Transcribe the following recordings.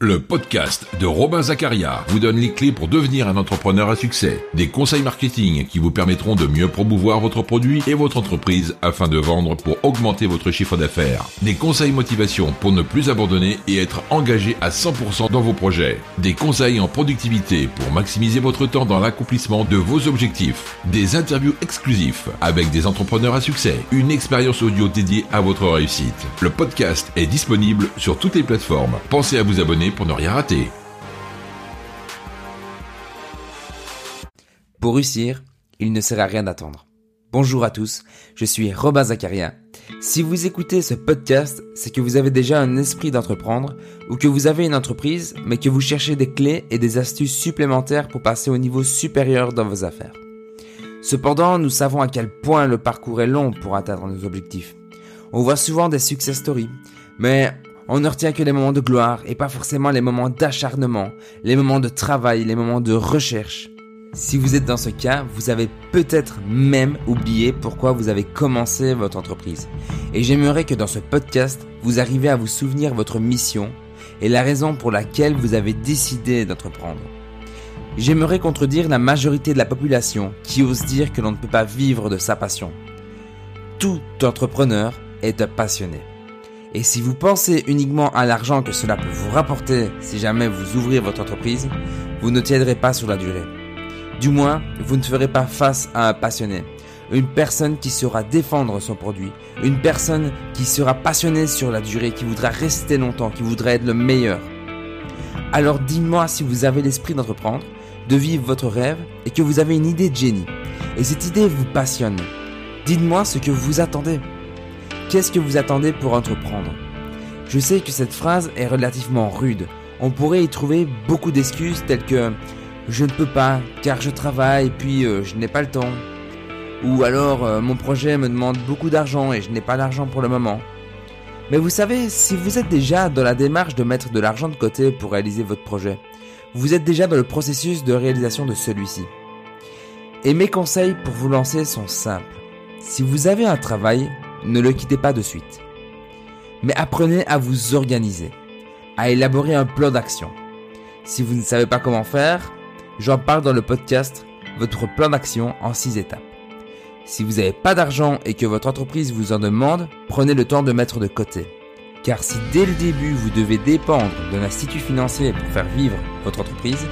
Le podcast de Robin Zacharia vous donne les clés pour devenir un entrepreneur à succès. Des conseils marketing qui vous permettront de mieux promouvoir votre produit et votre entreprise afin de vendre pour augmenter votre chiffre d'affaires. Des conseils motivation pour ne plus abandonner et être engagé à 100% dans vos projets. Des conseils en productivité pour maximiser votre temps dans l'accomplissement de vos objectifs. Des interviews exclusifs avec des entrepreneurs à succès. Une expérience audio dédiée à votre réussite. Le podcast est disponible sur toutes les plateformes. Pensez à vous abonner pour ne rien rater. Pour réussir, il ne sert à rien d'attendre. Bonjour à tous, je suis Robin Zacharia. Si vous écoutez ce podcast, c'est que vous avez déjà un esprit d'entreprendre ou que vous avez une entreprise mais que vous cherchez des clés et des astuces supplémentaires pour passer au niveau supérieur dans vos affaires. Cependant, nous savons à quel point le parcours est long pour atteindre nos objectifs. On voit souvent des success stories, mais on ne retient que les moments de gloire et pas forcément les moments d'acharnement, les moments de travail, les moments de recherche. Si vous êtes dans ce cas, vous avez peut-être même oublié pourquoi vous avez commencé votre entreprise. Et j'aimerais que dans ce podcast, vous arriviez à vous souvenir votre mission et la raison pour laquelle vous avez décidé d'entreprendre. J'aimerais contredire la majorité de la population qui ose dire que l'on ne peut pas vivre de sa passion. Tout entrepreneur est un passionné. Et si vous pensez uniquement à l'argent que cela peut vous rapporter si jamais vous ouvrez votre entreprise, vous ne tiendrez pas sur la durée. Du moins, vous ne ferez pas face à un passionné, une personne qui saura défendre son produit, une personne qui sera passionnée sur la durée, qui voudra rester longtemps, qui voudra être le meilleur. Alors dis-moi si vous avez l'esprit d'entreprendre, de vivre votre rêve et que vous avez une idée de génie. Et cette idée vous passionne. Dites-moi ce que vous attendez. Qu'est-ce que vous attendez pour entreprendre? Je sais que cette phrase est relativement rude. On pourrait y trouver beaucoup d'excuses telles que je ne peux pas car je travaille puis euh, je n'ai pas le temps. Ou alors euh, mon projet me demande beaucoup d'argent et je n'ai pas l'argent pour le moment. Mais vous savez, si vous êtes déjà dans la démarche de mettre de l'argent de côté pour réaliser votre projet, vous êtes déjà dans le processus de réalisation de celui-ci. Et mes conseils pour vous lancer sont simples. Si vous avez un travail, ne le quittez pas de suite. Mais apprenez à vous organiser, à élaborer un plan d'action. Si vous ne savez pas comment faire, j'en parle dans le podcast Votre plan d'action en 6 étapes. Si vous n'avez pas d'argent et que votre entreprise vous en demande, prenez le temps de mettre de côté. Car si dès le début vous devez dépendre d'un institut financier pour faire vivre votre entreprise,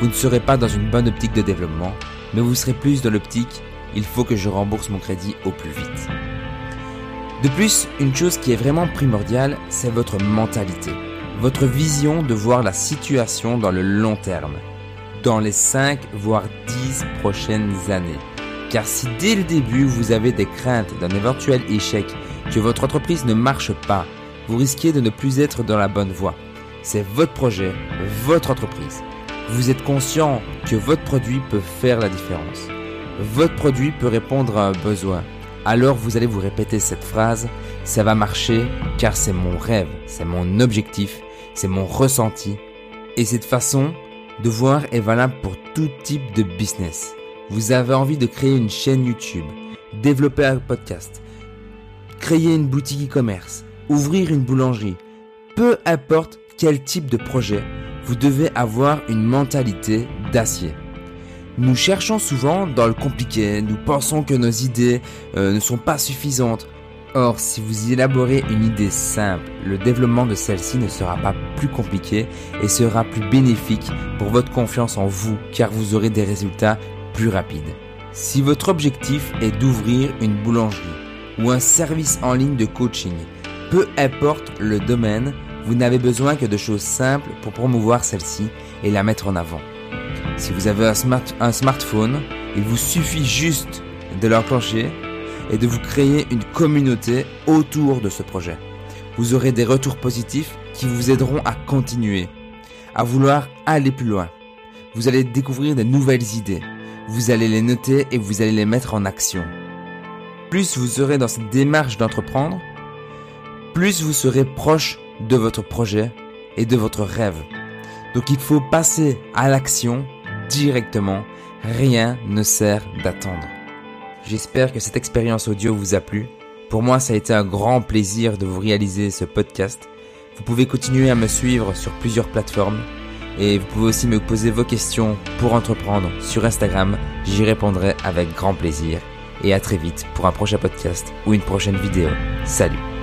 vous ne serez pas dans une bonne optique de développement, mais vous serez plus dans l'optique il faut que je rembourse mon crédit au plus vite. De plus, une chose qui est vraiment primordiale, c'est votre mentalité, votre vision de voir la situation dans le long terme, dans les 5 voire 10 prochaines années. Car si dès le début vous avez des craintes d'un éventuel échec, que votre entreprise ne marche pas, vous risquez de ne plus être dans la bonne voie. C'est votre projet, votre entreprise. Vous êtes conscient que votre produit peut faire la différence. Votre produit peut répondre à un besoin alors vous allez vous répéter cette phrase, ça va marcher car c'est mon rêve, c'est mon objectif, c'est mon ressenti. Et cette façon de voir est valable pour tout type de business. Vous avez envie de créer une chaîne YouTube, développer un podcast, créer une boutique e-commerce, ouvrir une boulangerie, peu importe quel type de projet, vous devez avoir une mentalité d'acier. Nous cherchons souvent dans le compliqué, nous pensons que nos idées euh, ne sont pas suffisantes. Or, si vous élaborez une idée simple, le développement de celle-ci ne sera pas plus compliqué et sera plus bénéfique pour votre confiance en vous car vous aurez des résultats plus rapides. Si votre objectif est d'ouvrir une boulangerie ou un service en ligne de coaching, peu importe le domaine, vous n'avez besoin que de choses simples pour promouvoir celle-ci et la mettre en avant. Si vous avez un, smartphone, il vous suffit juste de l'enclencher et de vous créer une communauté autour de ce projet. Vous aurez des retours positifs qui vous aideront à continuer, à vouloir aller plus loin. Vous allez découvrir de nouvelles idées. Vous allez les noter et vous allez les mettre en action. Plus vous serez dans cette démarche d'entreprendre, plus vous serez proche de votre projet et de votre rêve. Donc il faut passer à l'action directement. Rien ne sert d'attendre. J'espère que cette expérience audio vous a plu. Pour moi, ça a été un grand plaisir de vous réaliser ce podcast. Vous pouvez continuer à me suivre sur plusieurs plateformes et vous pouvez aussi me poser vos questions pour entreprendre sur Instagram. J'y répondrai avec grand plaisir. Et à très vite pour un prochain podcast ou une prochaine vidéo. Salut